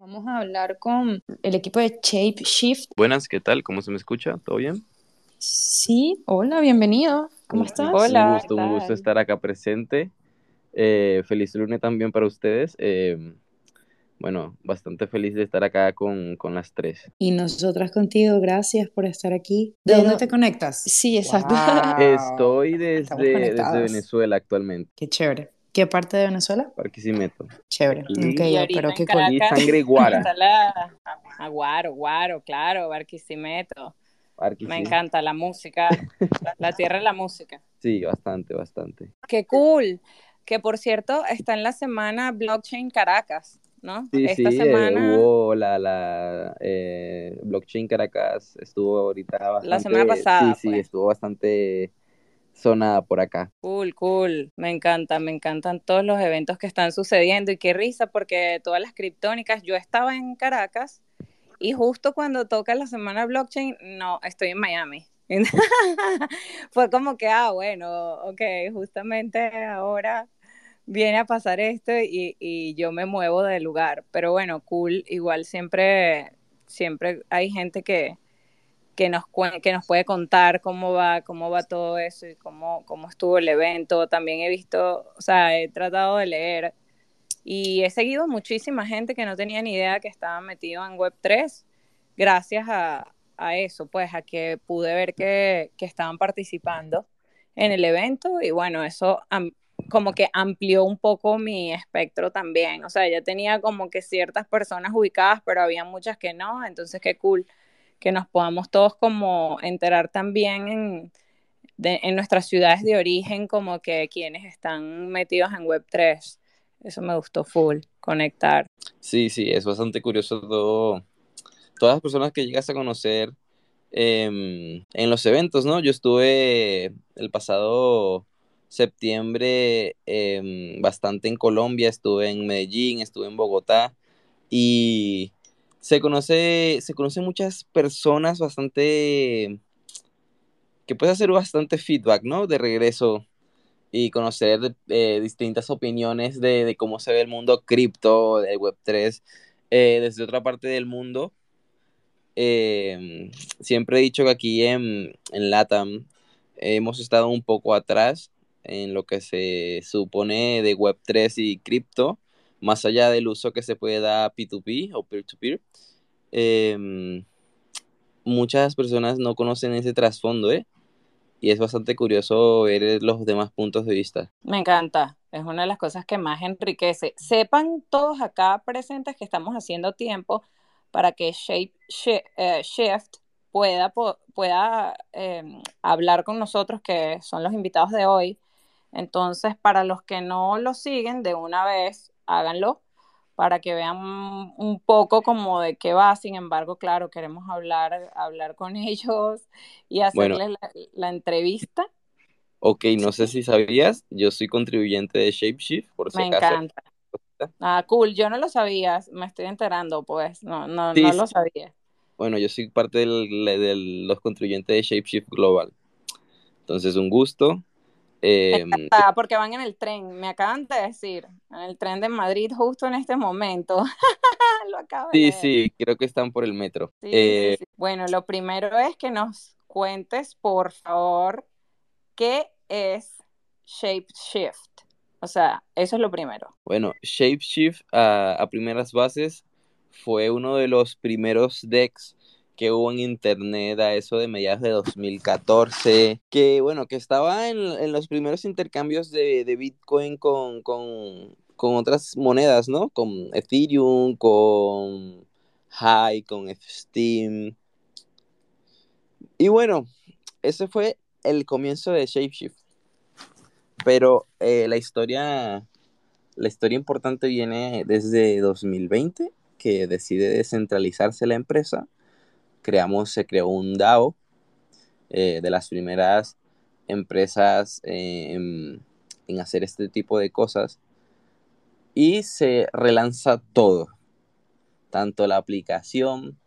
Vamos a hablar con el equipo de Shape Shift. Buenas, ¿qué tal? ¿Cómo se me escucha? ¿Todo bien? Sí, hola, bienvenido. ¿Cómo estás? Hola. Un gusto, un gusto estar acá presente. Eh, feliz lunes también para ustedes. Eh, bueno, bastante feliz de estar acá con, con, las tres. Y nosotras contigo, gracias por estar aquí. ¿De, dónde te conectas? Sí, exacto. Estoy desde, desde Venezuela actualmente. Qué chévere. ¿Qué parte de Venezuela? Barquisimeto. Chévere. Y, okay, pero qué cool. Y sangre guara. A Guaro, Guaro, claro, Barquisimeto. Me encanta la música, la tierra de la música. Sí, bastante, bastante. Qué cool. Que por cierto, está en la semana Blockchain Caracas, ¿no? Sí, Esta sí, semana... Eh, hubo la, la eh, Blockchain Caracas, estuvo ahorita bastante... La semana pasada. Sí, sí, estuvo bastante sonada por acá. Cool, cool. Me encanta, me encantan todos los eventos que están sucediendo y qué risa porque todas las criptónicas, yo estaba en Caracas y justo cuando toca la semana blockchain, no, estoy en Miami. Fue como que, ah, bueno, ok, justamente ahora viene a pasar esto y, y yo me muevo del lugar. Pero bueno, cool, igual siempre, siempre hay gente que, que nos, que nos puede contar cómo va, cómo va todo eso y cómo, cómo estuvo el evento. También he visto, o sea, he tratado de leer y he seguido muchísima gente que no tenía ni idea que estaba metido en Web3 gracias a, a eso, pues a que pude ver que, que, estaban participando en el evento y bueno, eso como que amplió un poco mi espectro también. O sea, ya tenía como que ciertas personas ubicadas, pero había muchas que no, entonces qué cool que nos podamos todos como enterar también en, nuestras ciudades de origen, como que quienes están metidos en Web3. Eso me gustó full, conectar. Sí, sí, es bastante curioso todo, todas las personas que llegas a conocer eh, en los eventos, ¿no? Yo estuve el pasado septiembre eh, bastante en Colombia, estuve en Medellín, estuve en Bogotá y se conoce, se conocen muchas personas bastante que puede hacer bastante feedback, ¿no? De regreso y conocer eh, distintas opiniones de, cómo se ve el mundo cripto, de Web3, eh, desde otra parte del mundo. Eh, siempre he dicho que aquí en, en LATAM hemos estado un poco atrás en lo que se supone de Web3 y cripto más allá del uso que se puede dar P2P o peer-to-peer, em, muchas personas no conocen ese trasfondo, ¿eh? Y es bastante curioso ver los demás puntos de vista. Me encanta, es una de las cosas que más enriquece. Sepan todos acá presentes que estamos haciendo tiempo para que Shape eh, Shift pueda, pueda eh, hablar con nosotros, que son los invitados de hoy. Entonces, para los que no lo siguen de una vez, háganlo para que vean un poco como de qué va. Sin embargo, claro, queremos hablar, hablar con ellos y hacerles la, la, entrevista. Ok, no sé si sabías, yo soy contribuyente de ShapeShift, por si Me acaso. encanta. Ah, cool, yo no lo sabía, me estoy enterando, pues, no, no, sí, no lo sabía. Bueno, yo soy parte de los contribuyentes de ShapeShift Global. Entonces, un gusto. Eh, porque van en el tren, me acaban de decir, en el tren de Madrid justo en este momento. lo acabo sí, de sí, creo que están por el metro. Sí, eh, sí, sí. Bueno, lo primero es que nos cuentes, por favor, qué es Shapeshift. O sea, eso es lo primero. Bueno, Shapeshift a, a primeras bases fue uno de los primeros decks que hubo en internet a eso de mediados de 2014, que bueno, que estaba en, en los primeros intercambios de, de Bitcoin con, con, con, otras monedas, ¿no? Con Ethereum, con High, con Steam. Y bueno, ese fue el comienzo de Shapeshift. Pero eh, la historia, la historia importante viene desde 2020, que decide descentralizarse la empresa creamos, se creó un DAO eh, de las primeras empresas eh, en, hacer este tipo de cosas y se relanza todo, tanto la aplicación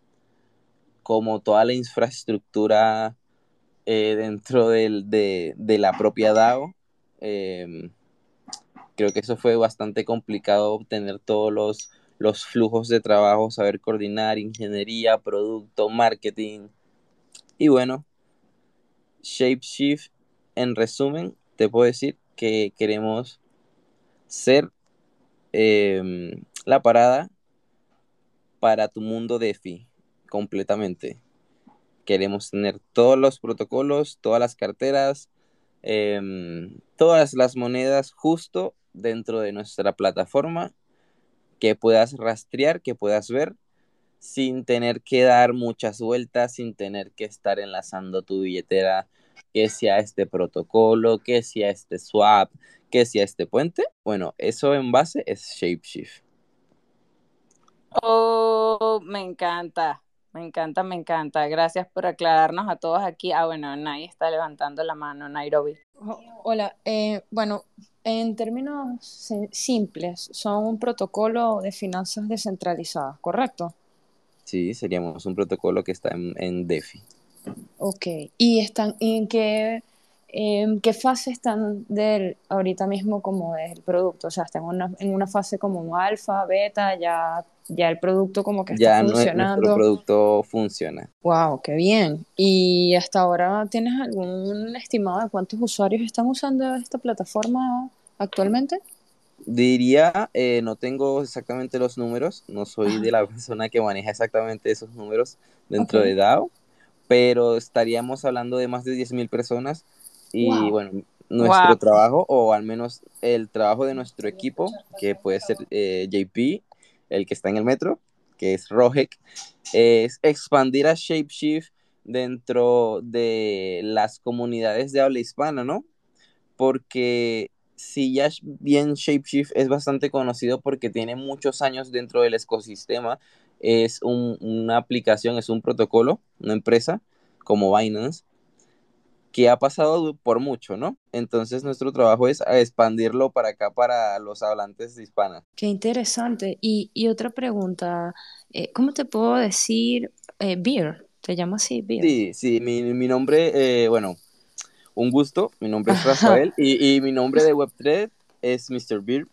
como toda la infraestructura eh, dentro del, de, de, la propia DAO. Em, creo que eso fue bastante complicado obtener todos los, los flujos de trabajo, saber coordinar ingeniería, producto, marketing. Y bueno, Shapeshift, en resumen, te puedo decir que queremos ser em, la parada para tu mundo DeFi completamente. Queremos tener todos los protocolos, todas las carteras, em, todas las monedas justo dentro de nuestra plataforma que puedas rastrear, que puedas ver sin tener que dar muchas vueltas, sin tener que estar enlazando tu billetera, que sea este protocolo, que sea este swap, que sea este puente. Bueno, eso en base es Shapeshift. Oh, me encanta, me encanta, me encanta. Gracias por aclararnos a todos aquí. Ah, bueno, nadie está levantando la mano, Nairobi. Hola, eh, bueno, en términos simples, son un protocolo de finanzas descentralizadas, ¿correcto? Sí, seríamos un protocolo que está en, DeFi. Ok, ¿y están en qué, en qué fase están del, ahorita mismo como del producto? O sea, están en una, en una fase como alfa, beta, ya, ya el producto como que está funcionando. Ya nuestro producto funciona. Wow, qué bien. ¿Y hasta ahora tienes algún estimado de cuántos usuarios están usando esta plataforma actualmente? Diría, eh, no tengo exactamente los números, no soy de la persona que maneja exactamente esos números dentro de DAO, pero estaríamos hablando de más de 10.000 personas y bueno, nuestro trabajo, o al menos el trabajo de nuestro equipo, que puede ser eh, JP, el que está en el metro, que es Rojek, es expandir a Shapeshift dentro de las comunidades de habla hispana, ¿no? Porque si ya bien Shapeshift es bastante conocido porque tiene muchos años dentro del ecosistema, es una aplicación, es un protocolo, una empresa como Binance, que ha pasado por mucho, ¿no? Entonces nuestro trabajo es expandirlo para acá, para los hablantes de hispana. Qué interesante. Y, otra pregunta, eh, ¿cómo te puedo decir eh, Beer? ¿Te llamo así, Beer? Sí, sí, mi, mi nombre, eh, bueno, un gusto. Mi nombre es Rafael y, mi nombre de Web3 es Mr. Beer.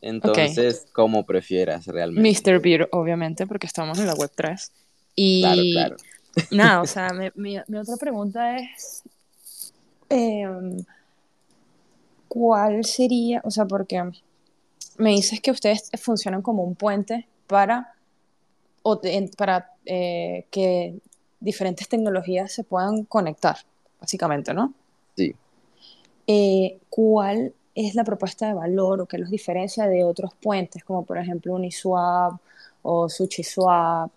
Entonces, como prefieras realmente. Mr. Beer, obviamente, porque estamos en la Web3. Y claro, claro. nada, o sea, mi, otra pregunta es, em, ¿cuál sería, o sea, porque me dices que ustedes funcionan como un puente para, para eh, que diferentes tecnologías se puedan conectar, básicamente, ¿no? Sí. Eh, ¿Cuál es la propuesta de valor o qué los diferencia de otros puentes, como por ejemplo Uniswap o SushiSwap?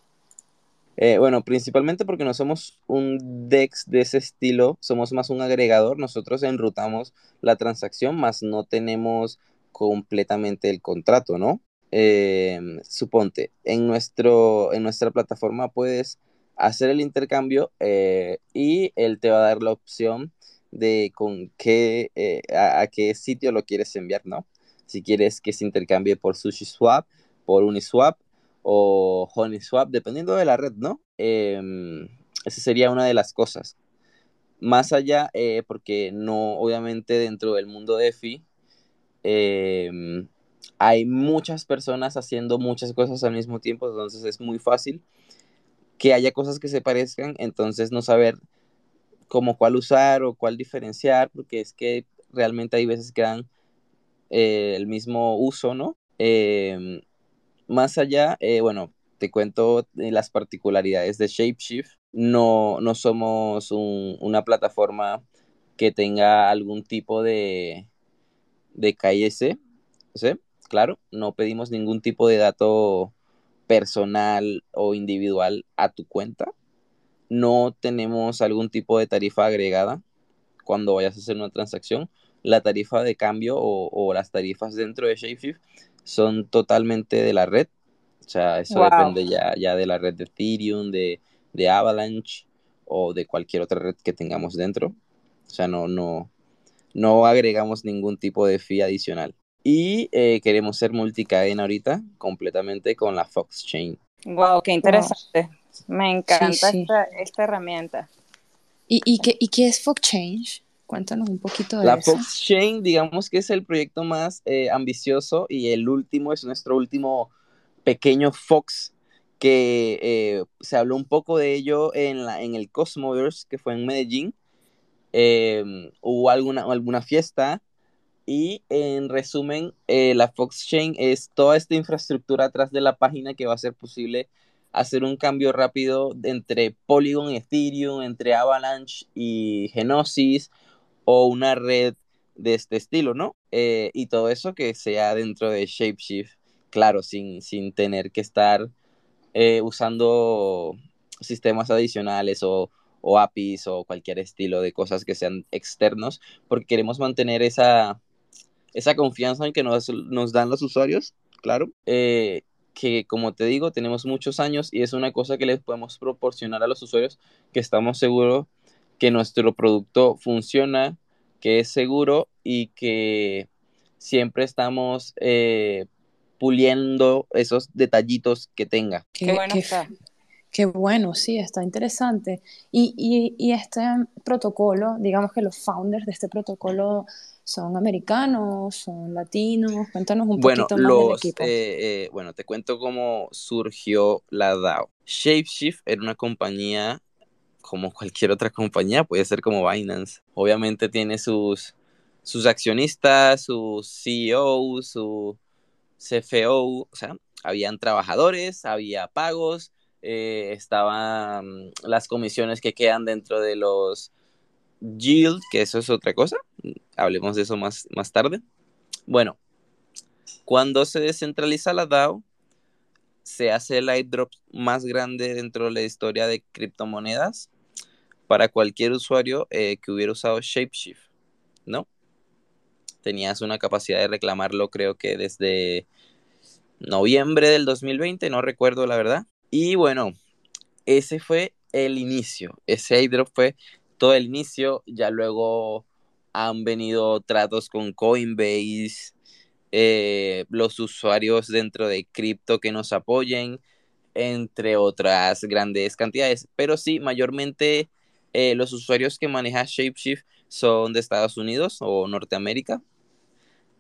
Eh, bueno, principalmente porque no somos un DEX de ese estilo, somos más un agregador. Nosotros enrutamos la transacción, más no tenemos completamente el contrato, ¿no? Em, suponte, en, nuestro, en nuestra plataforma puedes hacer el intercambio eh, y él te va a dar la opción de con qué, eh, a, qué sitio lo quieres enviar, ¿no? Si quieres que se intercambie por SushiSwap, por Uniswap o HoneySwap, dependiendo de la red, ¿no? Em, esa sería una de las cosas. Más allá, eh, porque no, obviamente dentro del mundo de EFI, em, hay muchas personas haciendo muchas cosas al mismo tiempo, entonces es muy fácil que haya cosas que se parezcan, entonces no saber como cuál usar o cuál diferenciar, porque es que realmente hay veces que dan eh, el mismo uso, ¿no? Em, más allá, eh, bueno, te cuento las particularidades de Shapeshift. No, no somos una plataforma que tenga algún tipo de, de ¿sí? Claro, no pedimos ningún tipo de dato personal o individual a tu cuenta no tenemos algún tipo de tarifa agregada cuando vayas a hacer una transacción. La tarifa de cambio o, las tarifas dentro de Shapeshift son totalmente de la red. O sea, eso depende ya, ya de la red de Ethereum, de, Avalanche o de cualquier otra red que tengamos dentro. O sea, no, no, no agregamos ningún tipo de fee adicional. Y eh, queremos ser multicadena ahorita completamente con la Fox Chain. Wow, qué interesante. Me encanta Esta, herramienta. ¿Y, qué, ¿Y qué es Change? Cuéntanos un poquito de la eso. La Chain, digamos que es el proyecto más eh, ambicioso y el último, es nuestro último pequeño Fox que eh, se habló un poco de ello en, la, en el Cosmoverse, que fue en Medellín. Em, hubo alguna, alguna fiesta y en resumen, eh, la Fox Chain es toda esta infraestructura atrás de la página que va a ser posible hacer un cambio rápido entre Polygon y Ethereum, entre Avalanche y Genosis, o una red de este estilo, ¿no? Eh, y todo eso que sea dentro de Shapeshift, claro, sin, sin tener que estar eh, usando sistemas adicionales o, o, APIs o cualquier estilo de cosas que sean externos, porque queremos mantener esa, esa confianza en que nos, dan los usuarios, claro. Eh, que como te digo, tenemos muchos años y es una cosa que les podemos proporcionar a los usuarios que estamos seguros que nuestro producto funciona, que es seguro y que siempre estamos eh, puliendo esos detallitos que tenga. Qué, bueno Qué bueno, sí, está interesante. Y, y, y, este protocolo, digamos que los founders de este protocolo son americanos, son latinos, cuéntanos un poquito más del equipo. Eh, eh, bueno, te cuento cómo surgió la DAO. Shapeshift era una compañía como cualquier otra compañía, puede ser como Binance. Obviamente tiene sus, sus accionistas, su CEO, su CFO, o sea, habían trabajadores, había pagos, eh, estaban las comisiones que quedan dentro de los yield, que eso es otra cosa, hablemos de eso más, más tarde. Bueno, cuando se descentraliza la DAO, se hace el airdrop más grande dentro de la historia de criptomonedas para cualquier usuario eh, que hubiera usado Shapeshift, ¿no? Tenías una capacidad de reclamarlo creo que desde noviembre del 2020, no recuerdo la verdad. Y bueno, ese fue el inicio, ese airdrop fue todo el inicio, ya luego han venido tratos con Coinbase, eh, los usuarios dentro de cripto que nos apoyen, entre otras grandes cantidades, pero sí, mayormente eh, los usuarios que maneja Shapeshift son de Estados Unidos o Norteamérica.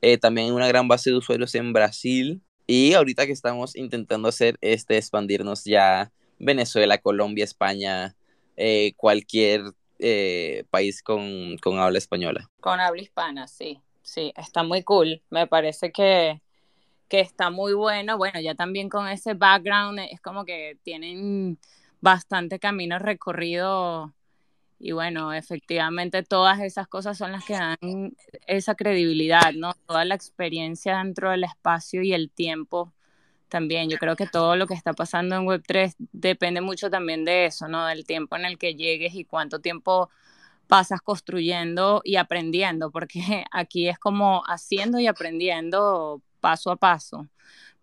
Eh, también una gran base de usuarios en Brasil. Y ahorita que estamos intentando hacer este expandirnos ya Venezuela, Colombia, España, eh, cualquier país con, con habla española. Con habla hispana, sí. Sí, está muy cool. Me parece que, que está muy bueno. Bueno, ya también con ese background es como que tienen bastante camino recorrido y bueno, efectivamente todas esas cosas son las que dan esa credibilidad, ¿no? Toda la experiencia dentro del espacio y el tiempo también. Yo creo que todo lo que está pasando en Web3 depende mucho también de eso, ¿no? Del tiempo en el que llegues y cuánto tiempo pasas construyendo y aprendiendo, porque aquí es como haciendo y aprendiendo paso a paso.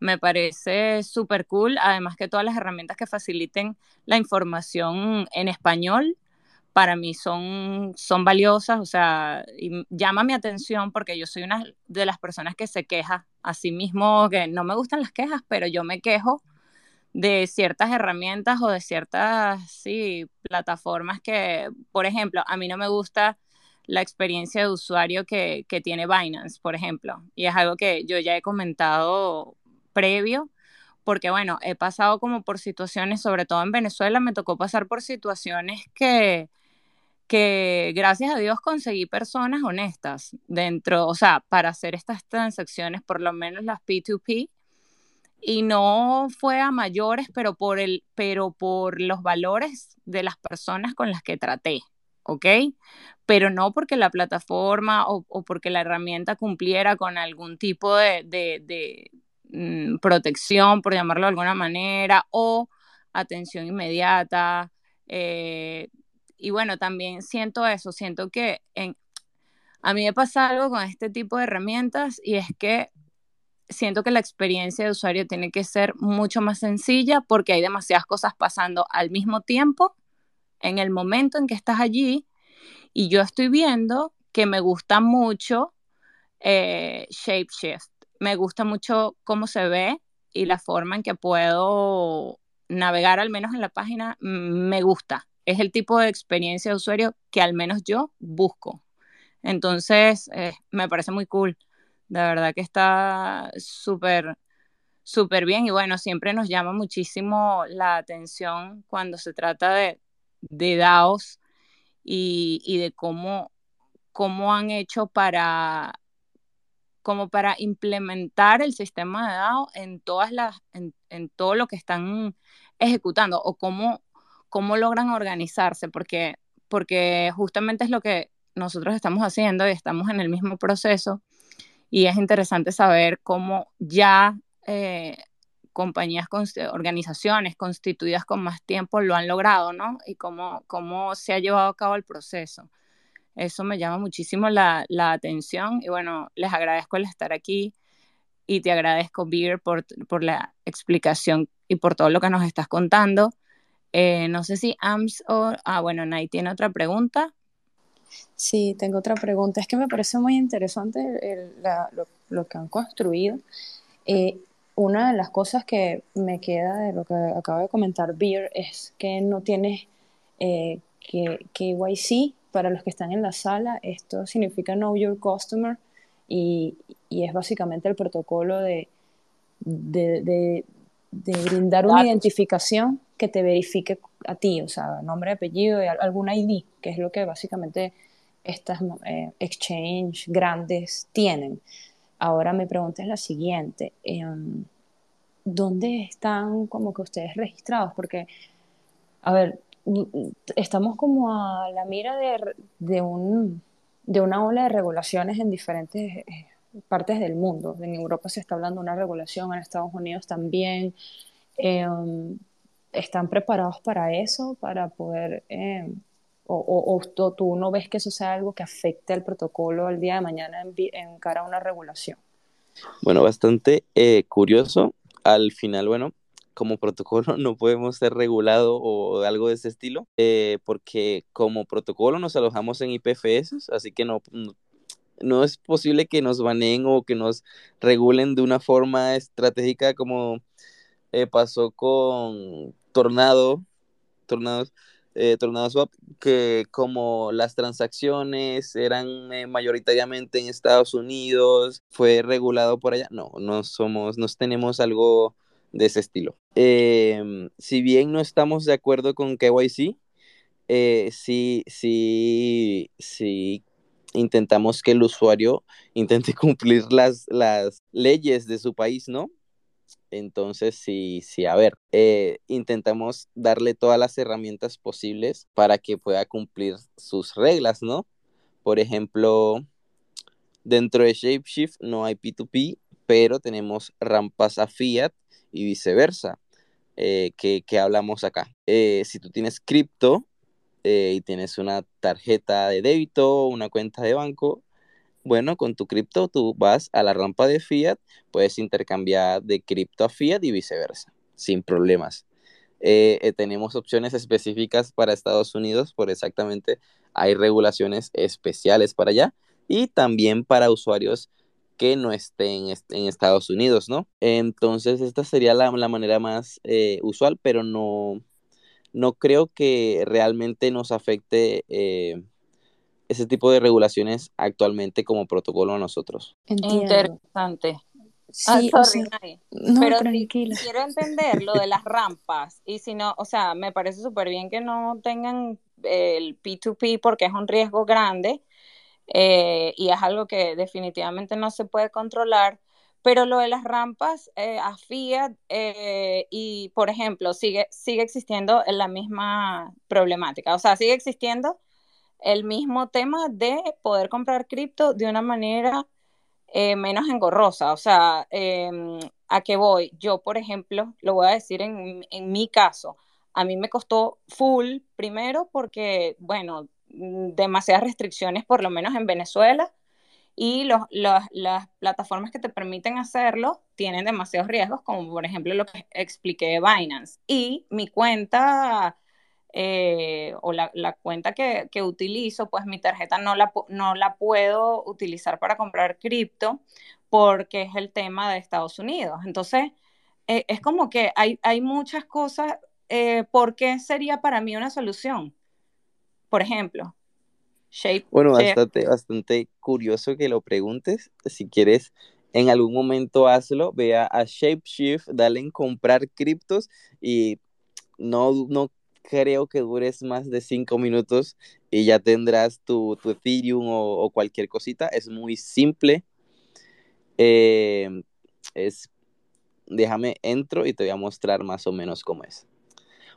Me parece súper cool, además que todas las herramientas que faciliten la información en español para mí son, son valiosas, o sea, y llama mi atención porque yo soy una de las personas que se queja a sí mismo, que no me gustan las quejas, pero yo me quejo de ciertas herramientas o de ciertas, sí, plataformas que, por ejemplo, a mí no me gusta la experiencia de usuario que, que tiene Binance, por ejemplo, y es algo que yo ya he comentado previo, porque bueno, he pasado como por situaciones, sobre todo en Venezuela, me tocó pasar por situaciones que que gracias a Dios conseguí personas honestas dentro, o sea, para hacer estas transacciones, por lo menos las P2P, y no fue a mayores, pero por, el, pero por los valores de las personas con las que traté, ¿ok? Pero no porque la plataforma o, porque la herramienta cumpliera con algún tipo de, de, mm, protección, por llamarlo de alguna manera, o atención inmediata. Eh, y bueno, también siento eso, siento que en, a mí me pasa algo con este tipo de herramientas y es que siento que la experiencia de usuario tiene que ser mucho más sencilla porque hay demasiadas cosas pasando al mismo tiempo en el momento en que estás allí y yo estoy viendo que me gusta mucho eh, Shapeshift, me gusta mucho cómo se ve y la forma en que puedo navegar al menos en la página me gusta es el tipo de experiencia de usuario que al menos yo busco. Entonces, eh, me parece muy cool. De verdad que está súper, súper bien. Y bueno, siempre nos llama muchísimo la atención cuando se trata de, de DAOs y, y de cómo, cómo han hecho para como para implementar el sistema de DAO en todas las, en, en todo lo que están ejecutando o cómo, cómo logran organizarse, porque, porque justamente es lo que nosotros estamos haciendo y estamos en el mismo proceso y es interesante saber cómo ya eh, compañías, organizaciones constituidas con más tiempo lo han logrado, ¿no? Y cómo, cómo se ha llevado a cabo el proceso. Eso me llama muchísimo la, la atención y bueno, les agradezco el estar aquí y te agradezco, Beer, por, por la explicación y por todo lo que nos estás contando. Eh, no sé si AMS o... Ah, bueno, Nay tiene otra pregunta. Sí, tengo otra pregunta. Es que me parece muy interesante lo, lo, que han construido. Eh, una de las cosas que me queda de lo que acaba de comentar Beer es que no tienes eh, que, KYC para los que están en la sala, esto significa Know Your Customer y, y es básicamente el protocolo de, de, de, de brindar una identificación que te verifique a ti, o sea, nombre, apellido y algún ID, que es lo que básicamente estas eh, exchange grandes tienen. Ahora mi pregunta es la siguiente, em, ¿dónde están como que ustedes registrados? Porque, a ver, estamos como a la mira de, un, de una ola de regulaciones en diferentes eh, partes del mundo. En Europa se está hablando de una regulación, en Estados Unidos también. Em, ¿Están preparados para eso? Para poder... Em, o, o, tú no ves que eso sea algo que afecte al protocolo el día de mañana en, cara a una regulación? Bueno, bastante eh, curioso. Al final, bueno, como protocolo no podemos ser regulado o algo de ese estilo, eh, porque como protocolo nos alojamos en IPFS, así que no, no, es posible que nos baneen o que nos regulen de una forma estratégica como eh, pasó con Tornado, Tornados, eh, Tornado Swap, que como las transacciones eran mayoritariamente en Estados Unidos, fue regulado por allá. No, no somos, no tenemos algo de ese estilo. Em, si bien no estamos de acuerdo con KYC, eh, sí, sí, sí intentamos que el usuario intente cumplir las, las leyes de su país, ¿no? Entonces, sí, sí, a ver, eh, intentamos darle todas las herramientas posibles para que pueda cumplir sus reglas, ¿no? Por ejemplo, dentro de ShapeShift no hay P2P, pero tenemos rampas a Fiat y viceversa, eh, que, hablamos acá. Eh, si tú tienes cripto eh, y tienes una tarjeta de débito, una cuenta de banco, bueno, con tu cripto tú vas a la rampa de fiat, puedes intercambiar de cripto a fiat y viceversa, sin problemas. tenemos opciones específicas para Estados Unidos, por exactamente hay regulaciones especiales para allá y también para usuarios que no esté en, Estados Unidos, ¿no? Entonces, esta sería la, manera más eh, usual, pero no, no creo que realmente nos afecte eh, ese tipo de regulaciones actualmente como protocolo a nosotros. Interesante. Sí, ah, pero quiero entender lo de las rampas y si no, o sea, me parece súper bien que no tengan el P2P porque es un riesgo grande, eh, y es algo que definitivamente no se puede controlar. Pero lo de las rampas eh, a Fiat eh, y, por ejemplo, sigue, sigue existiendo la misma problemática. O sea, sigue existiendo el mismo tema de poder comprar cripto de una manera menos engorrosa. O sea, em, ¿a qué voy? Yo, por ejemplo, lo voy a decir en, en mi caso. A mí me costó full primero porque, bueno, demasiadas restricciones, por lo menos en Venezuela, y los, las plataformas que te permiten hacerlo tienen demasiados riesgos, como por ejemplo lo que expliqué de Binance. Y mi cuenta eh, o la, cuenta que, utilizo, pues mi tarjeta no la, no la puedo utilizar para comprar cripto porque es el tema de Estados Unidos. Entonces, eh, es como que hay, hay muchas cosas. Eh, ¿Por qué sería para mí una solución? por ejemplo. Shape, bueno, bastante, bastante curioso que lo preguntes. Si quieres, en algún momento hazlo, vea a ShapeShift, dale en comprar criptos y no, no creo que dures más de cinco minutos y ya tendrás tu, tu Ethereum o, cualquier cosita. Es muy simple. Eh, es, déjame entro y te voy a mostrar más o menos cómo es.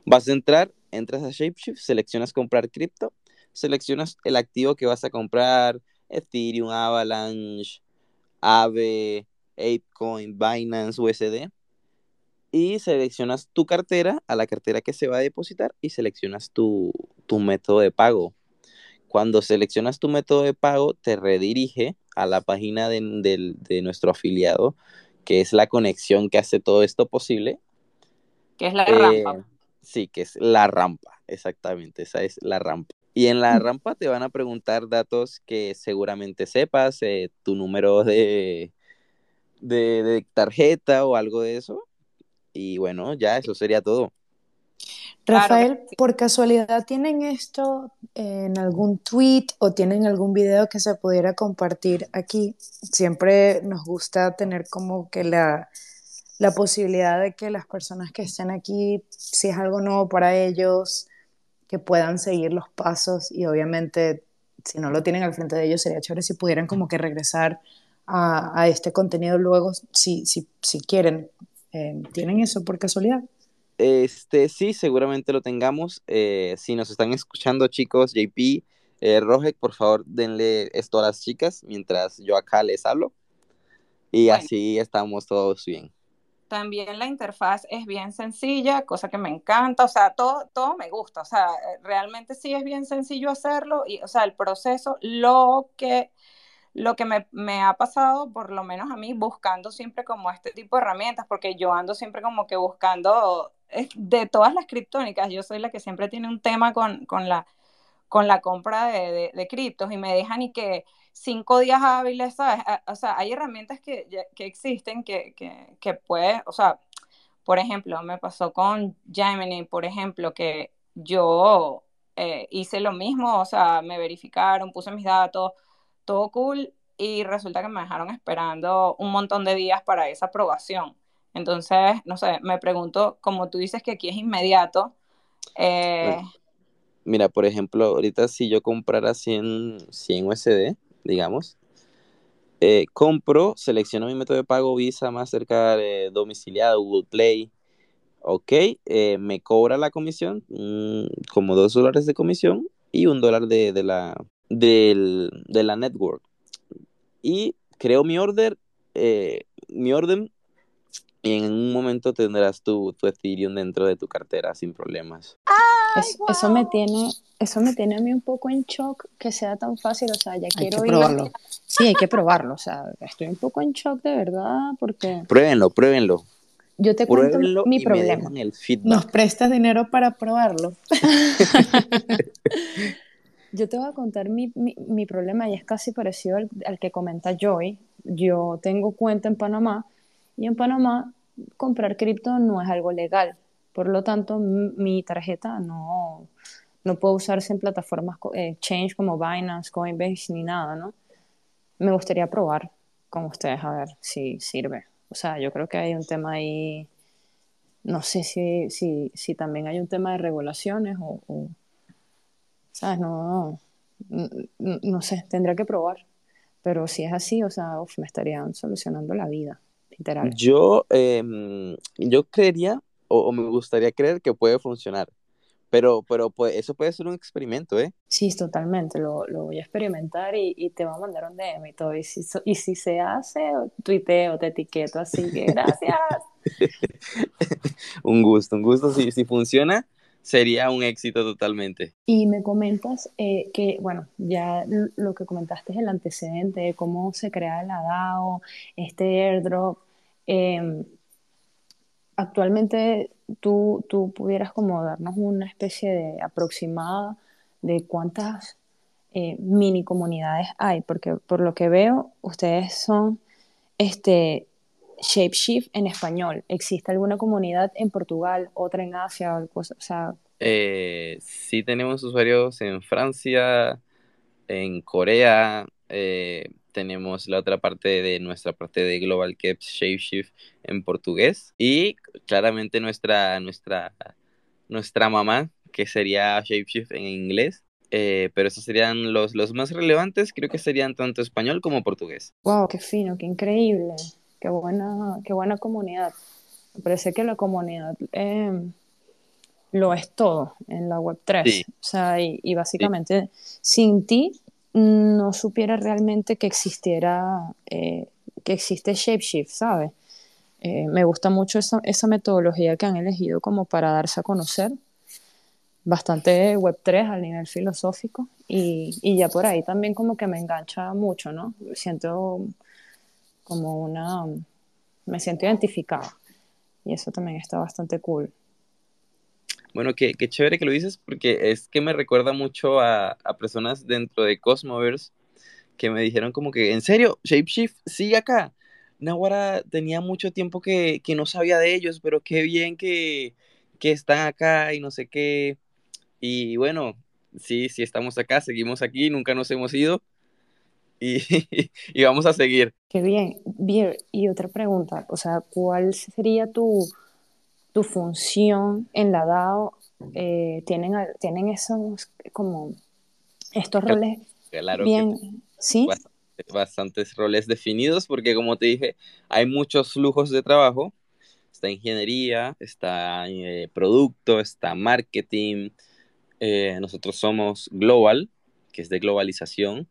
Vas a entrar, entras a ShapeShift, seleccionas comprar cripto, seleccionas el activo que vas a comprar, Ethereum, Avalanche, Aave, ApeCoin, Binance, USD y seleccionas tu cartera, a la cartera que se va a depositar y seleccionas tu, método de pago. Cuando seleccionas tu método de pago, te redirige a la página de, nuestro afiliado, que es la conexión que hace todo esto posible. Que es la rampa. Eh, sí, que es la rampa, exactamente, esa es la rampa. Y en la rampa te van a preguntar datos que seguramente sepas, eh, tu número de, de tarjeta o algo de eso y bueno, ya eso sería todo. Rafael, por casualidad, ¿tienen esto en algún tweet o tienen algún video que se pudiera compartir aquí? Siempre nos gusta tener como que la, la posibilidad de que las personas que estén aquí, si es algo nuevo para ellos, que puedan seguir los pasos y obviamente si no lo tienen al frente de ellos sería chévere si pudieran como que regresar a, a este contenido luego si, si, si quieren Em, ¿Tienen eso por casualidad? Este, sí, seguramente lo tengamos. Eh, si nos están escuchando, chicos, JP, eh, Rojek, por favor, denle esto a las chicas mientras yo acá les hablo. Y así estamos todos bien. También la interfaz es bien sencilla, cosa que me encanta, o sea, todo, todo me gusta, o sea, realmente sí es bien sencillo hacerlo y, o sea, el proceso, lo que lo que me, ha pasado, por lo menos a mí, buscando siempre como este tipo de herramientas, porque yo ando siempre como que buscando, de todas las criptónicas, yo soy la que siempre tiene un tema con, la, con la compra de, de, criptos y me dejan y que cinco días hábiles, ¿sabes? O sea, hay herramientas que, que existen que, que, que puede, o sea, por ejemplo, me pasó con Gemini, por ejemplo, que yo eh, hice lo mismo, o sea, me verificaron, puse mis datos, todo cool y resulta que me dejaron esperando un montón de días para esa aprobación. Entonces, no sé, me pregunto, como tú dices que aquí es inmediato. Eh, mira, por ejemplo, ahorita si yo comprara 100, 100 USD, digamos, eh, compro, selecciono mi método de pago Visa, Mastercard, eh, domiciliado, Google Play, ok, me cobra la comisión, mm, como dos dólares de comisión y un dólar de, de, la, del, de la network. Y creo mi order, eh, mi orden, y en un momento tendrás tu, tu Ethereum dentro de tu cartera sin problemas. eso, me tiene, eso me tiene a mí un poco en shock que sea tan fácil, o sea, ya quiero probarlo. Sí, hay que probarlo, o sea, estoy un poco en shock de verdad porque... Pruébenlo, pruébenlo. Yo te cuento mi problema. Nos prestas dinero para probarlo. Yo te voy a contar mi, mi, problema y es casi parecido al, al, que comenta Joy. Yo tengo cuenta en Panamá y en Panamá comprar cripto no es algo legal. Por lo tanto, mi tarjeta no, no puede usarse en plataformas exchange como Binance, Coinbase ni nada, ¿no? Me gustaría probar con ustedes a ver si sirve. O sea, yo creo que hay un tema ahí, no sé si, si, si también hay un tema de regulaciones o, o ¿sabes? No, no, sé, tendría que probar. Pero si es así, o sea, me estarían solucionando la vida, literal. Yo, em, yo creería, o, me gustaría creer que puede funcionar. Pero, pero pues, eso puede ser un experimento, ¿eh? Sí, totalmente. Lo, lo voy a experimentar y, y, te voy a mandar un DM y todo. Y si, y si se hace, tuiteo, te etiqueto. Así que gracias. un gusto, un gusto. Si, si funciona, sería un éxito totalmente. Y me comentas eh, que, bueno, ya lo que comentaste es el antecedente de cómo se crea la DAO, este airdrop. Em, actualmente tú, tú pudieras como darnos una especie de aproximada de cuántas eh, mini comunidades hay, porque por lo que veo, ustedes son este, Shapeshift en español. ¿Existe alguna comunidad en Portugal, otra en Asia? O, sea, Eh, sí tenemos usuarios en Francia, en Corea, eh, tenemos la otra parte de nuestra parte de Global Caps Shapeshift en portugués y claramente nuestra, nuestra, nuestra mamá, que sería Shapeshift en inglés. Eh, pero esos serían los, los más relevantes, creo que serían tanto español como portugués. ¡Wow! ¡Qué fino! ¡Qué increíble! ¡Qué buena, qué buena comunidad! Me parece que la comunidad em, lo es todo en la Web3. O sea, y, básicamente sin ti no supiera realmente que existiera, eh, que existe Shapeshift, ¿sabes? Eh, me gusta mucho esa, esa, metodología que han elegido como para darse a conocer. Bastante Web3 al nivel filosófico y, y ya por ahí también como que me engancha mucho, ¿no? Siento como una... me siento identificada y eso también está bastante cool. Bueno, qué, qué chévere que lo dices, porque es que me recuerda mucho a, a personas dentro de Cosmoverse que me dijeron como que, ¿en serio? Shapeshift sigue acá. Nahuara tenía mucho tiempo que, que, no sabía de ellos, pero qué bien que, que están acá y no sé qué. Y bueno, sí, sí estamos acá, seguimos aquí, nunca nos hemos ido y, y vamos a seguir. Qué bien. Bien, y otra pregunta, o sea, ¿cuál sería tu tu función en la DAO, eh, tienen, tienen esos como estos roles claro bien, ¿sí? bastantes roles definidos porque como te dije, hay muchos flujos de trabajo. Está ingeniería, está eh, producto, está marketing. Eh, nosotros somos global, que es de globalización.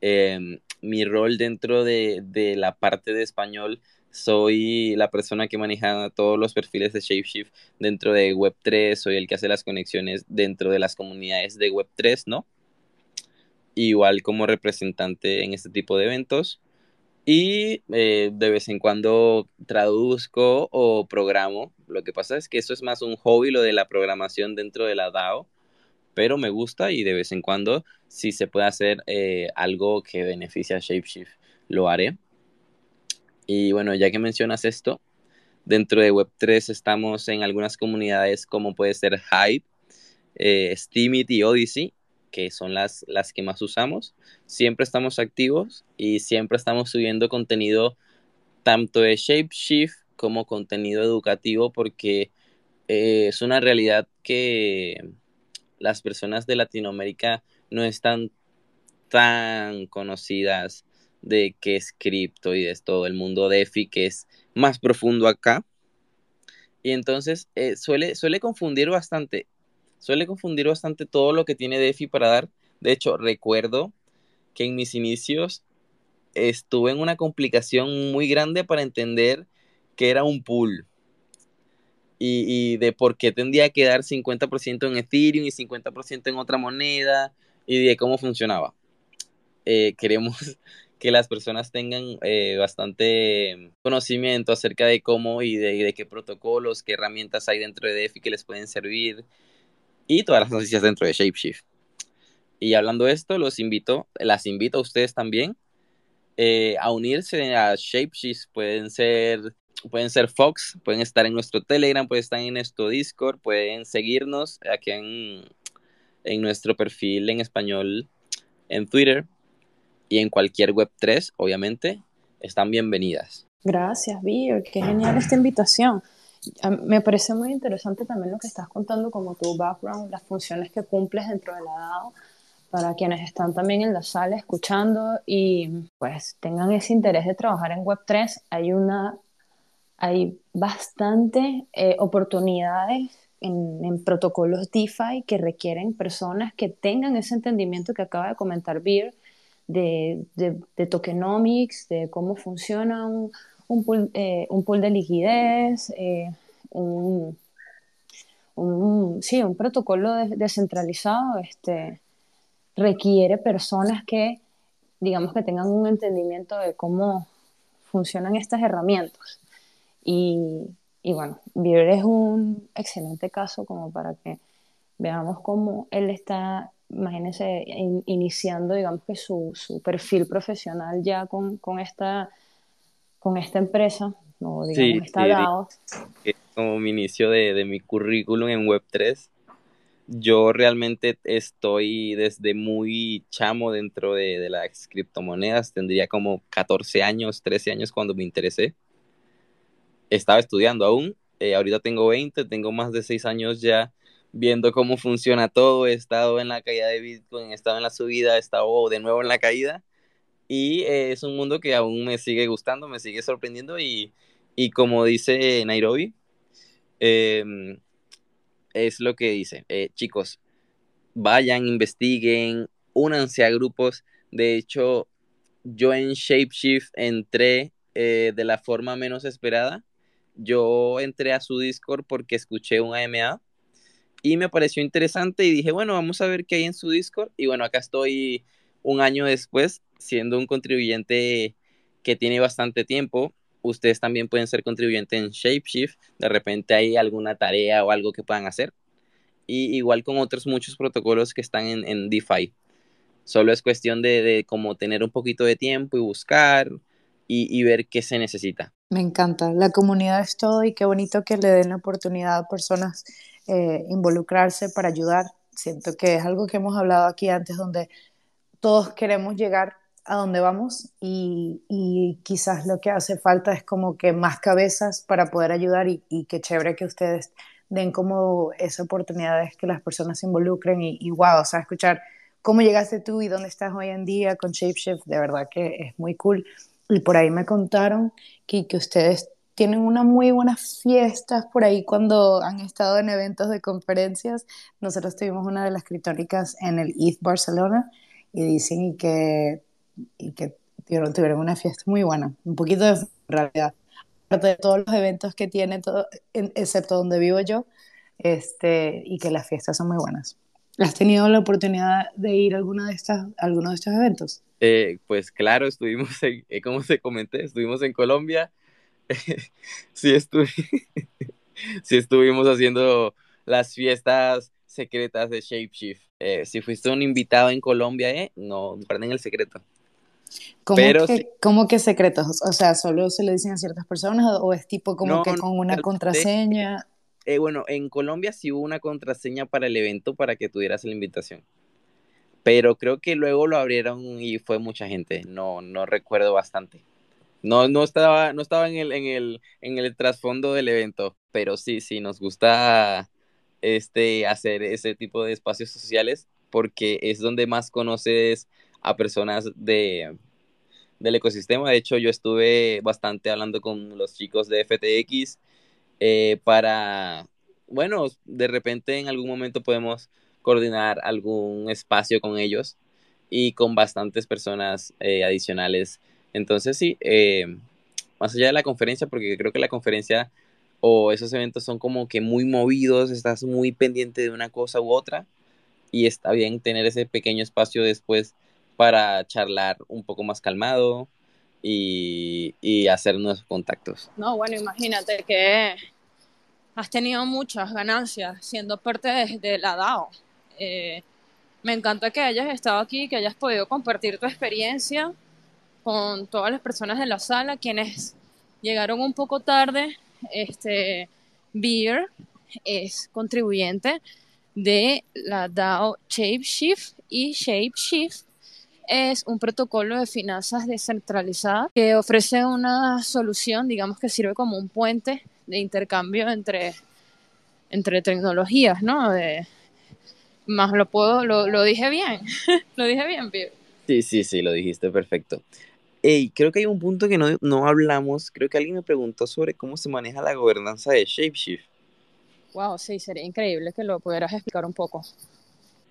Em, mi rol dentro de, de la parte de español soy la persona que maneja todos los perfiles de Shapeshift dentro de Web3, soy el que hace las conexiones dentro de las comunidades de Web3, ¿no? Igual como representante en este tipo de eventos. Y eh, de vez en cuando traduzco o programo. Lo que pasa es que eso es más un hobby, lo de la programación dentro de la DAO. Pero me gusta y de vez en cuando, si se puede hacer eh, algo que beneficie a Shapeshift, lo haré. Y bueno, ya que mencionas esto, dentro de Web3 estamos en algunas comunidades como puede ser Hype, eh, Steemit y Odyssey, que son las, las que más usamos. Siempre estamos activos y siempre estamos subiendo contenido tanto de Shapeshift como contenido educativo porque eh, es una realidad que las personas de Latinoamérica no están tan conocidas de qué es cripto y de todo el mundo DeFi que es más profundo acá. Y entonces eh, suele, suele confundir bastante, suele confundir bastante todo lo que tiene DeFi para dar. De hecho, recuerdo que en mis inicios estuve en una complicación muy grande para entender que era un pool. Y, y de por qué tendría que dar 50% en Ethereum y 50% en otra moneda y de cómo funcionaba. Eh, queremos, que las personas tengan eh, bastante conocimiento acerca de cómo y de, qué protocolos, qué herramientas hay dentro de DeFi que les pueden servir y todas las noticias dentro de Shapeshift. Y hablando de esto, los invito, las invito a ustedes también eh, a unirse a Shapeshift. Pueden ser, pueden ser Fox, pueden estar en nuestro Telegram, pueden estar en nuestro Discord, pueden seguirnos aquí en, en nuestro perfil en español en Twitter y en cualquier Web3, obviamente, están bienvenidas. Gracias, Vir, qué genial esta invitación. Me parece muy interesante también lo que estás contando como tu background, las funciones que cumples dentro de la DAO, para quienes están también en la sala escuchando y pues tengan ese interés de trabajar en Web3, hay una hay bastante eh, oportunidades en, protocolos DeFi que requieren personas que tengan ese entendimiento que acaba de comentar Beer de, de, tokenomics, de cómo funciona un, un, pool, eh, un pool, de liquidez, eh, un, un, sí, un protocolo descentralizado este, requiere personas que, digamos, que tengan un entendimiento de cómo funcionan estas herramientas. Y, y bueno, Bieber es un excelente caso como para que veamos cómo él está imagínense iniciando, digamos que su, su, perfil profesional ya con, con, esta, con esta empresa, o digamos, está dado. como mi inicio de, de, mi currículum en Web3, yo realmente estoy desde muy chamo dentro de, las criptomonedas. Tendría como 14 años, 13 años cuando me interesé. Estaba estudiando aún. Eh, ahorita tengo 20, tengo más de 6 años ya viendo cómo funciona todo. He estado en la caída de Bitcoin, he estado en la subida, he estado de nuevo en la caída. Y eh, es un mundo que aún me sigue gustando, me sigue sorprendiendo. Y, y como dice Nairobi, eh, es lo que dice, eh, chicos, vayan, investiguen, únanse a grupos. De hecho, yo en Shapeshift entré eh, de la forma menos esperada. Yo entré a su Discord porque escuché un AMA y me pareció interesante y dije, bueno, vamos a ver qué hay en su Discord. Y bueno, acá estoy un año después siendo un contribuyente que tiene bastante tiempo ustedes también pueden ser contribuyentes en Shapeshift. De repente hay alguna tarea o algo que puedan hacer. Y igual con otros muchos protocolos que están en, DeFi. Solo es cuestión de, de como tener un poquito de tiempo y buscar y, ver qué se necesita. Me encanta. La comunidad es todo y qué bonito que le den la oportunidad a personas eh, involucrarse para ayudar. Siento que es algo que hemos hablado aquí antes, donde todos queremos llegar a dónde vamos y, quizás lo que hace falta es como que más cabezas para poder ayudar y, y qué chévere que ustedes den como esa oportunidad de que las personas se involucren y, y wow, o sea, escuchar cómo llegaste tú y dónde estás hoy en día con ShapeShift, de verdad que es muy cool. Y por ahí me contaron que, que ustedes tienen unas muy buenas fiestas por ahí cuando han estado en eventos de conferencias. Nosotros tuvimos una de las criptónicas en el ETH Barcelona y dicen que y que tuvieron, una fiesta muy buena, un poquito de realidad. Aparte de todos los eventos que tiene, todo, excepto donde vivo yo, este, y que las fiestas son muy buenas. ¿Has tenido la oportunidad de ir a de, estas, alguno de estos eventos? Eh, pues claro, estuvimos, en, eh, como se comenté, estuvimos en Colombia. sí, sí estuvimos haciendo las fiestas secretas de Shapeshift. Eh, si fuiste un invitado en Colombia, eh, no guarden el secreto. ¿Cómo, que, ¿Cómo que secretos? O sea, ¿solo se le dicen a ciertas personas o es tipo como que con una contraseña? Eh, bueno, en Colombia sí hubo una contraseña para el evento para que tuvieras la invitación. Pero creo que luego lo abrieron y fue mucha gente. No, no recuerdo bastante. No, no estaba, no estaba en el, en el, en el trasfondo del evento. Pero sí, sí, nos gusta este, hacer ese tipo de espacios sociales porque es donde más conoces a personas de, del ecosistema. De hecho, yo estuve bastante hablando con los chicos de FTX eh, para, bueno, de repente en algún momento podemos coordinar algún espacio con ellos y con bastantes personas eh, adicionales. Entonces, sí, eh, más allá de la conferencia, porque creo que la conferencia o esos eventos son como que muy movidos, estás muy pendiente de una cosa u otra y está bien tener ese pequeño espacio después para charlar un poco más calmado y, y hacer nuevos contactos. No, bueno, imagínate que has tenido muchas ganancias siendo parte de, la DAO. Eh, me encanta que hayas estado aquí, que hayas podido compartir tu experiencia con todas las personas de la sala, quienes llegaron un poco tarde. Este, Beer es contribuyente de la DAO ShapeShift y ShapeShift es un protocolo de finanzas descentralizada que ofrece una solución, digamos que sirve como un puente de intercambio entre, entre tecnologías, ¿no? Más lo puedo, lo, dije bien, lo dije bien, Pio. Sí, sí, sí, lo dijiste perfecto. Ey, creo que hay un punto que no, no hablamos, creo que alguien me preguntó sobre cómo se maneja la gobernanza de ShapeShift. Wow, sí, sería increíble que lo pudieras explicar un poco.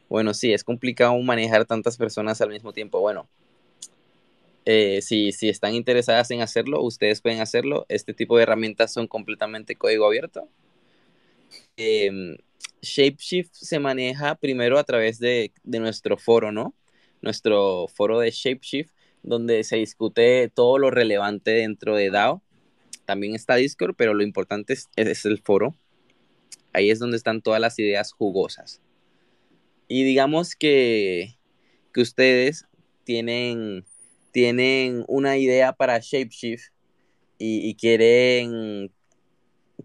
Bueno, sí, es complicado manejar tantas personas al mismo tiempo. Bueno, eh, si, si están interesadas en hacerlo, ustedes pueden hacerlo. Este tipo de herramientas son completamente código abierto. Em, Shapeshift se maneja primero a través de, de, nuestro foro, ¿no? Nuestro foro de Shapeshift, donde se discute todo lo relevante dentro de DAO. También está Discord, pero lo importante es, es el foro. Ahí es donde están todas las ideas jugosas. Y digamos que, que ustedes tienen, tienen una idea para Shapeshift y, y quieren,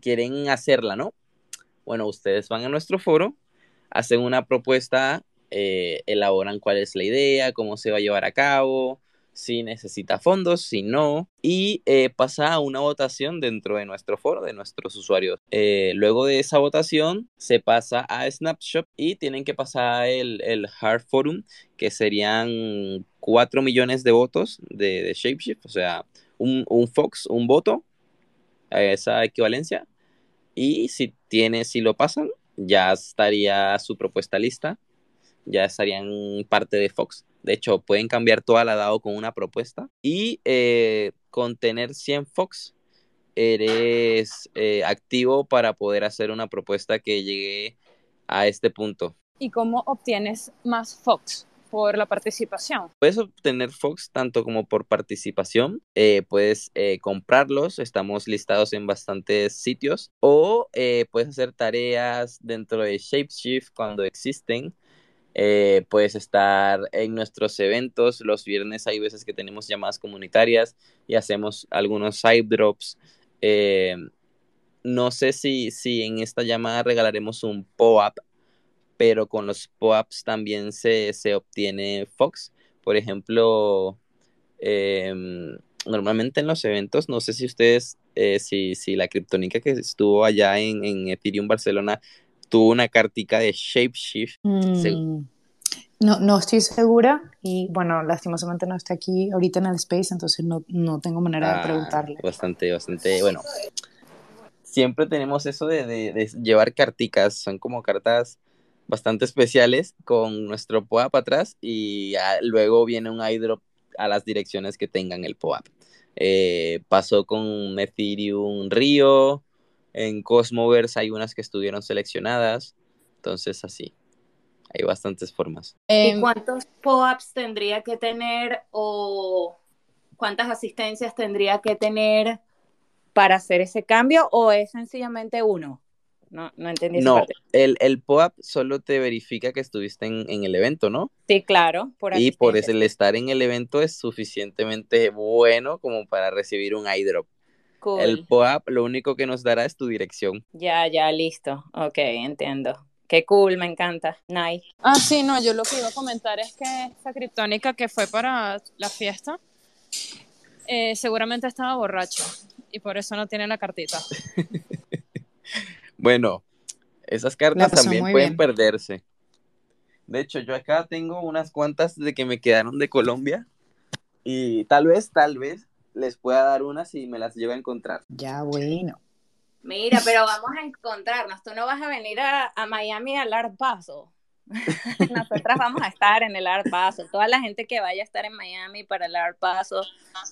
quieren hacerla, ¿no? Bueno, ustedes van a nuestro foro, hacen una propuesta, eh, elaboran cuál es la idea, cómo se va a llevar a cabo, si necesita fondos, si no, y eh, pasa a una votación dentro de nuestro foro, de nuestros usuarios. Eh, luego de esa votación se pasa a Snapshot y tienen que pasar el, el Hard Forum, que serían 4 millones de votos de, Shapeshift, o sea, un, un Fox, un voto, esa equivalencia, y si tiene, si lo pasan, ya estaría su propuesta lista, ya estarían parte de Fox. De hecho, pueden cambiar toda la DAO con una propuesta. Y eh, con tener 100 Fox, eres eh, activo para poder hacer una propuesta que llegue a este punto. ¿Y cómo obtienes más Fox? Por la participación. Puedes obtener Fox tanto como por participación, eh, puedes eh, comprarlos, estamos listados en bastantes sitios, o eh, puedes hacer tareas dentro de Shapeshift cuando existen. Eh, puedes estar en nuestros eventos. Los viernes hay veces que tenemos llamadas comunitarias y hacemos algunos side drops. Eh, no sé si, si en esta llamada regalaremos un POAP, pero con los POAPs también se, se obtiene Fox. Por ejemplo, em, normalmente en los eventos, no sé si ustedes, eh, si, si la criptónica que estuvo allá en, en Ethereum Barcelona tuvo una cartica de Shapeshift. Mm, no, no estoy segura y bueno, lastimosamente no está aquí ahorita en el space, entonces no, no tengo manera Ah, de preguntarle. Bastante, bastante, bueno. Siempre tenemos eso de, de- de llevar carticas, son como cartas bastante especiales con nuestro POAP atrás y luego viene un airdrop a las direcciones que tengan el POAP. Eh, pasó con Ethereum Río, en Cosmoverse hay unas que estuvieron seleccionadas, entonces así, hay bastantes formas. ¿Y Em, cuántos POAPs tendría que tener o cuántas asistencias tendría que tener para hacer ese cambio o es sencillamente uno? No, no entendí esa No, parte. el, el POAP solo te verifica que estuviste en, en el evento, ¿no? Sí, claro, por Y por eso el estar en el evento es suficientemente bueno como para recibir un iDrop. Cool. El POAP lo único que nos dará es tu dirección. Ya, ya, listo. Ok, entiendo. Qué cool, me encanta. Nice. Ah, sí, no, yo lo que iba a comentar es que esta criptónica que fue para la fiesta eh, seguramente estaba borracha y por eso no tiene la cartita. Bueno, esas cartas también pueden bien. perderse. De hecho, yo acá tengo unas cuantas de que me quedaron de Colombia y tal vez, tal vez les pueda dar unas si me las llego a encontrar. Ya, bueno. Mira, pero vamos a encontrarnos. Tú no vas a venir a, a Miami al Art Paso. Nosotras vamos a estar en el Art Paso. Toda la gente que vaya a estar en Miami para el Art Paso,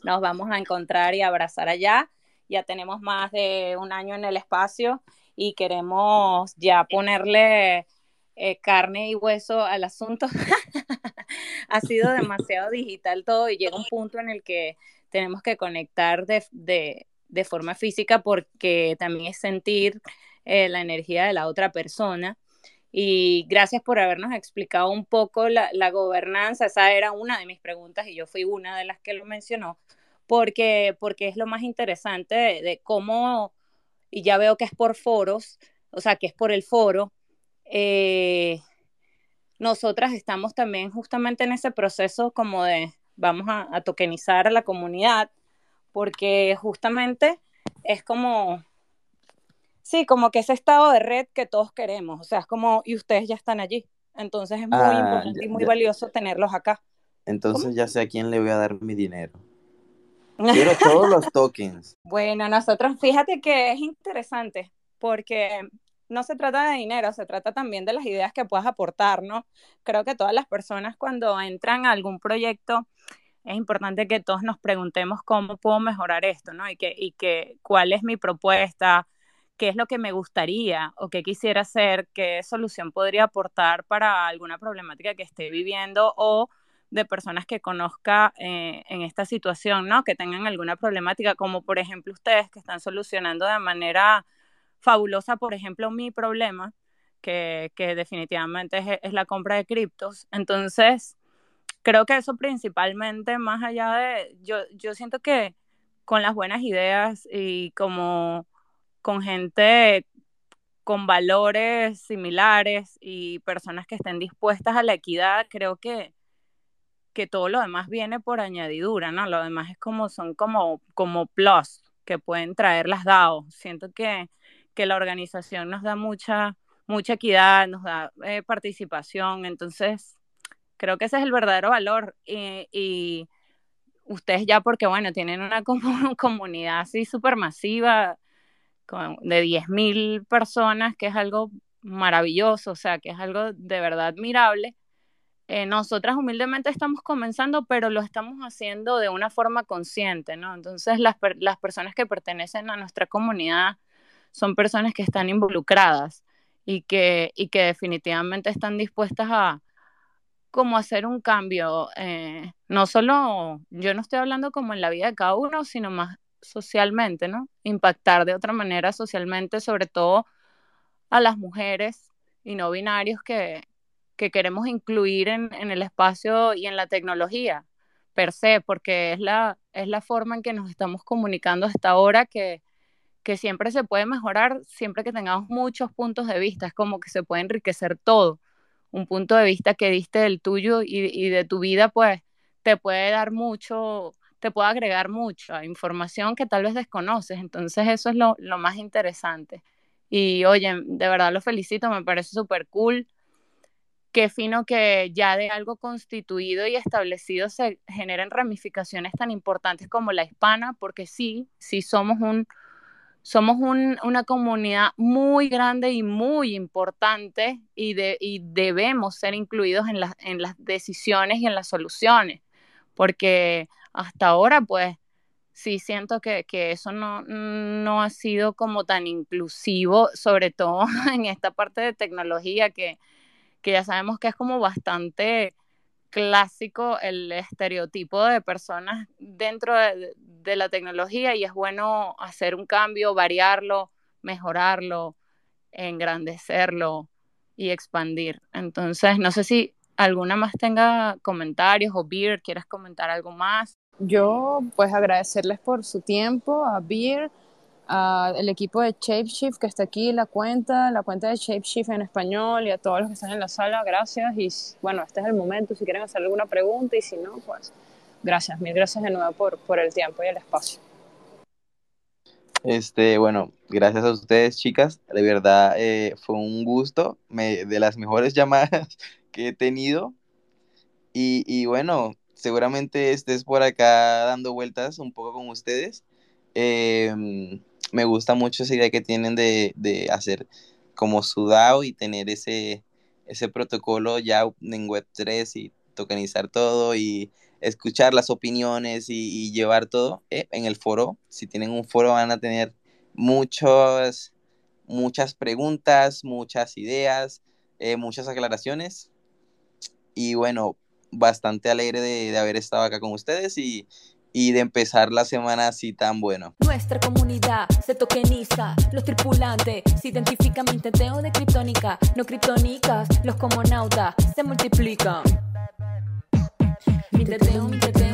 nos vamos a encontrar y abrazar allá. Ya tenemos más de un año en el espacio y queremos ya ponerle eh, carne y hueso al asunto. ha sido demasiado digital todo y llega un punto en el que tenemos que conectar de, de, de forma física porque también es sentir eh, la energía de la otra persona. Y gracias por habernos explicado un poco la, la, gobernanza. Esa era una de mis preguntas y yo fui una de las que lo mencionó, porque, porque es lo más interesante de, de cómo, y ya veo que es por foros, o sea, que es por el foro. Eh, nosotras estamos también justamente en ese proceso como de vamos a, a tokenizar a la comunidad, porque justamente es como Sí, como que ese estado de red que todos queremos, o sea, es como, y ustedes ya están allí, entonces es muy Ah, importante ya, y muy ya. valioso tenerlos acá. Entonces ¿Cómo? ya sé a quién le voy a dar mi dinero. Quiero todos los tokens. Bueno, nosotros, fíjate que es interesante, porque no se trata de dinero, se trata también de las ideas que puedas aportar, ¿no? Creo que todas las personas cuando entran a algún proyecto, es importante que todos nos preguntemos cómo puedo mejorar esto, ¿no? Y que, y que cuál es mi propuesta, qué es lo que me gustaría o qué quisiera hacer, qué solución podría aportar para alguna problemática que esté viviendo o de personas que conozca eh, en esta situación, ¿no? Que tengan alguna problemática, como por ejemplo ustedes que están solucionando de manera fabulosa, por ejemplo, mi problema, que, que definitivamente es, es, la compra de criptos. Entonces, creo que eso principalmente, más allá de, yo, yo siento que con las buenas ideas y como con gente con valores similares y personas que estén dispuestas a la equidad, creo que, que todo lo demás viene por añadidura, ¿no? Lo demás es como, son como, como plus que pueden traer las DAO. Siento que, que la organización nos da mucha, mucha equidad, nos da eh, participación, entonces creo que ese es el verdadero valor y, ustedes ya porque, bueno, tienen una comunidad así súper masiva de 10.000 personas, que es algo maravilloso, o sea, que es algo de verdad admirable. Eh, nosotras humildemente estamos comenzando, pero lo estamos haciendo de una forma consciente, ¿no? Entonces, las, las personas que pertenecen a nuestra comunidad son personas que están involucradas y que, y que definitivamente están dispuestas a como hacer un cambio, eh, no solo, yo no estoy hablando como en la vida de cada uno, sino más socialmente, ¿no? Impactar de otra manera socialmente, sobre todo a las mujeres y no binarios que, que queremos incluir en, en, el espacio y en la tecnología per se, porque es la, es la forma en que nos estamos comunicando hasta ahora que, que siempre se puede mejorar, siempre que tengamos muchos puntos de vista, es como que se puede enriquecer todo. Un punto de vista que diste del tuyo y, y de tu vida, pues te puede dar mucho, te puede agregar mucha información que tal vez desconoces. Entonces eso es lo, lo más interesante. Y oye, de verdad lo felicito, me parece súper cool. Qué fino que ya de algo constituido y establecido se generen ramificaciones tan importantes como la hispana, porque sí, sí somos un, somos una comunidad muy grande y muy importante y, de, y debemos ser incluidos en, en las decisiones y en las soluciones, porque hasta ahora, pues, sí siento que, eso no, no, ha sido como tan inclusivo, sobre todo en esta parte de tecnología que, que ya sabemos que es como bastante clásico el estereotipo de personas dentro de, la tecnología y es bueno hacer un cambio, variarlo, mejorarlo, engrandecerlo y expandir. Entonces, no sé si alguna más tenga comentarios o Beer, quieres comentar algo más. Yo, pues agradecerles por su tiempo, a Beer, al equipo de Shapeshift que está aquí, la cuenta, la cuenta de Shapeshift en español y a todos los que están en la sala, gracias. Y bueno, este es el momento, si quieren hacer alguna pregunta y si no, pues gracias, mil gracias de nuevo por, por el tiempo y el espacio. Este, bueno, gracias a ustedes, chicas. De verdad, eh, fue un gusto, me, de las mejores llamadas que he tenido. Y, y bueno, seguramente estés por acá dando vueltas un poco con ustedes. Eh, me gusta mucho esa idea que tienen de, de hacer como sudado y tener ese, ese protocolo ya en Web3 y tokenizar todo y escuchar las opiniones y, llevar todo eh, en el foro. Si tienen un foro van a tener muchos, muchas preguntas, muchas ideas, eh, muchas aclaraciones. Y bueno, bastante alegre de, de haber estado acá con ustedes y, y de empezar la semana así tan bueno. Nuestra comunidad se tokeniza, los tripulantes se identifican mi teteo de criptónica, no criptónicas, los comonautas se multiplican. Mi teteo, mi teteo